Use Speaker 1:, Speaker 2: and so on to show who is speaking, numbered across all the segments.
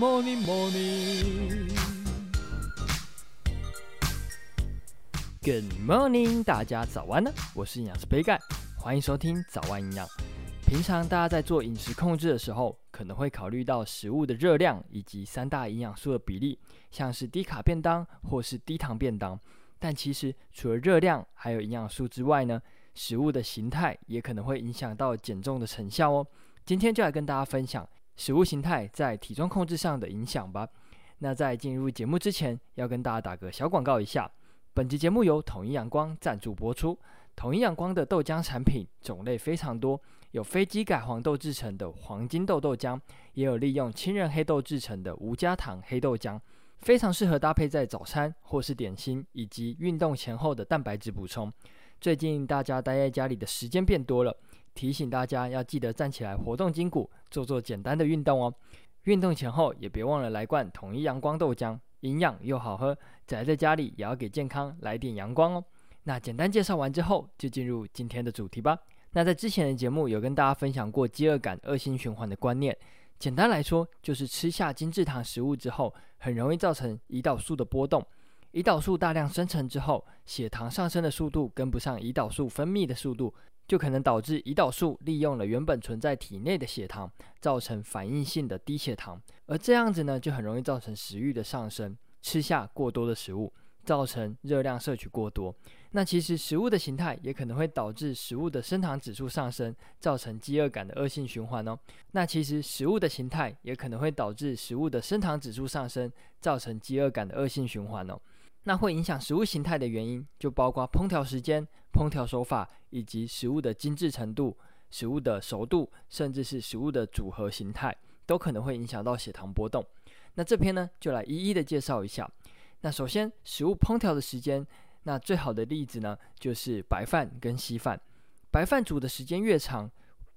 Speaker 1: morning, morning. Good morning，大家早安呢！我是营养师杯盖，欢迎收听早安营养。平常大家在做饮食控制的时候，可能会考虑到食物的热量以及三大营养素的比例，像是低卡便当或是低糖便当。但其实除了热量还有营养素之外呢，食物的形态也可能会影响到减重的成效哦。今天就来跟大家分享食物形态在体重控制上的影响吧。那在进入节目之前，要跟大家打个小广告一下。本集节目由统一阳光赞助播出。统一阳光的豆浆产品种类非常多，有非机改黄豆制成的黄金豆豆浆，也有利用青仁黑豆制成的无加糖黑豆浆，非常适合搭配在早餐或是点心，以及运动前后的蛋白质补充。最近大家待在家里的时间变多了。提醒大家要记得站起来活动筋骨，做做简单的运动哦。运动前后也别忘了来罐统一阳光豆浆，营养又好喝。宅在家里也要给健康来点阳光哦。那简单介绍完之后，就进入今天的主题吧。那在之前的节目有跟大家分享过饥饿感恶性循环的观念，简单来说就是吃下精制糖食物之后，很容易造成胰岛素的波动。胰岛素大量生成之后，血糖上升的速度跟不上胰岛素分泌的速度。就可能导致胰岛素利用了原本存在体内的血糖，造成反应性的低血糖，而这样子呢，就很容易造成食欲的上升，吃下过多的食物，造成热量摄取过多。那其实食物的形态也可能会导致食物的升糖指数上升，造成饥饿感的恶性循环哦。那其实食物的形态也可能会导致食物的升糖指数上升，造成饥饿感的恶性循环哦。那会影响食物形态的原因，就包括烹调时间、烹调手法，以及食物的精致程度、食物的熟度，甚至是食物的组合形态，都可能会影响到血糖波动。那这篇呢，就来一一的介绍一下。那首先，食物烹调的时间，那最好的例子呢，就是白饭跟稀饭。白饭煮的时间越长，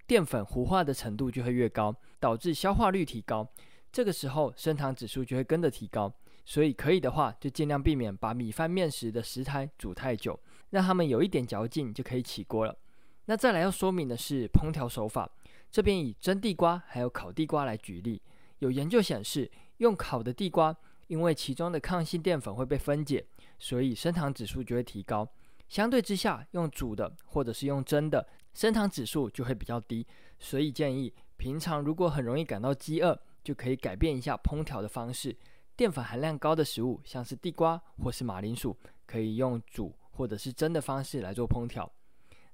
Speaker 1: 淀粉糊化的程度就会越高，导致消化率提高。这个时候，升糖指数就会跟着提高。所以可以的话，就尽量避免把米饭面食的食材煮太久，让它们有一点嚼劲就可以起锅了。那再来要说明的是烹调手法，这边以蒸地瓜还有烤地瓜来举例。有研究显示，用烤的地瓜，因为其中的抗性淀粉会被分解，所以升糖指数就会提高。相对之下，用煮的或者是用蒸的，升糖指数就会比较低。所以建议平常如果很容易感到饥饿，就可以改变一下烹调的方式。淀粉含量高的食物，像是地瓜或是马铃薯，可以用煮或者是蒸的方式来做烹调。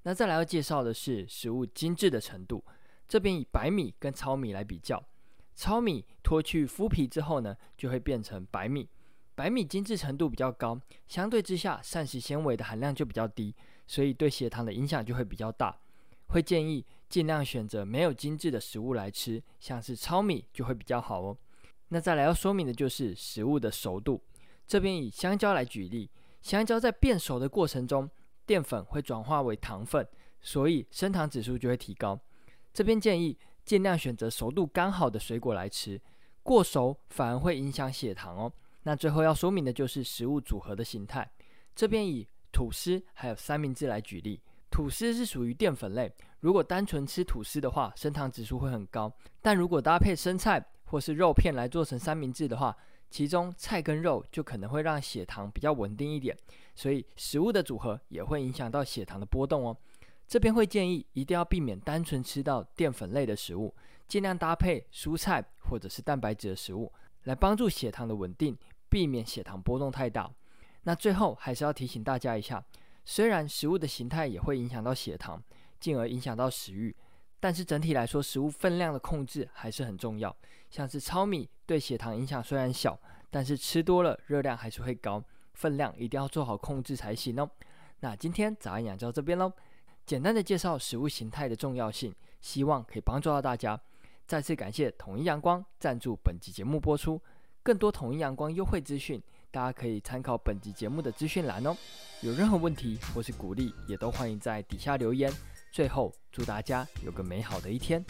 Speaker 1: 那再来要介绍的是食物精致的程度，这边以白米跟糙米来比较。糙米脱去麸皮之后呢，就会变成白米。白米精致程度比较高，相对之下膳食纤维的含量就比较低，所以对血糖的影响就会比较大。会建议尽量选择没有精致的食物来吃，像是糙米就会比较好哦。那再来要说明的就是食物的熟度，这边以香蕉来举例，香蕉在变熟的过程中，淀粉会转化为糖分，所以升糖指数就会提高。这边建议尽量选择熟度刚好的水果来吃，过熟反而会影响血糖哦。那最后要说明的就是食物组合的形态，这边以吐司还有三明治来举例，吐司是属于淀粉类，如果单纯吃吐司的话，升糖指数会很高，但如果搭配生菜，或是肉片来做成三明治的话，其中菜跟肉就可能会让血糖比较稳定一点，所以食物的组合也会影响到血糖的波动哦。这边会建议一定要避免单纯吃到淀粉类的食物，尽量搭配蔬菜或者是蛋白质的食物，来帮助血糖的稳定，避免血糖波动太大。那最后还是要提醒大家一下，虽然食物的形态也会影响到血糖，进而影响到食欲。但是整体来说，食物分量的控制还是很重要。像是糙米对血糖影响虽然小，但是吃多了热量还是会高，分量一定要做好控制才行哦。那今天早安养就到这边喽，简单的介绍食物形态的重要性，希望可以帮助到大家。再次感谢统一阳光赞助本集节目播出，更多统一阳光优惠资讯，大家可以参考本集节目的资讯栏哦。有任何问题或是鼓励，也都欢迎在底下留言。最后，祝大家有个美好的一天。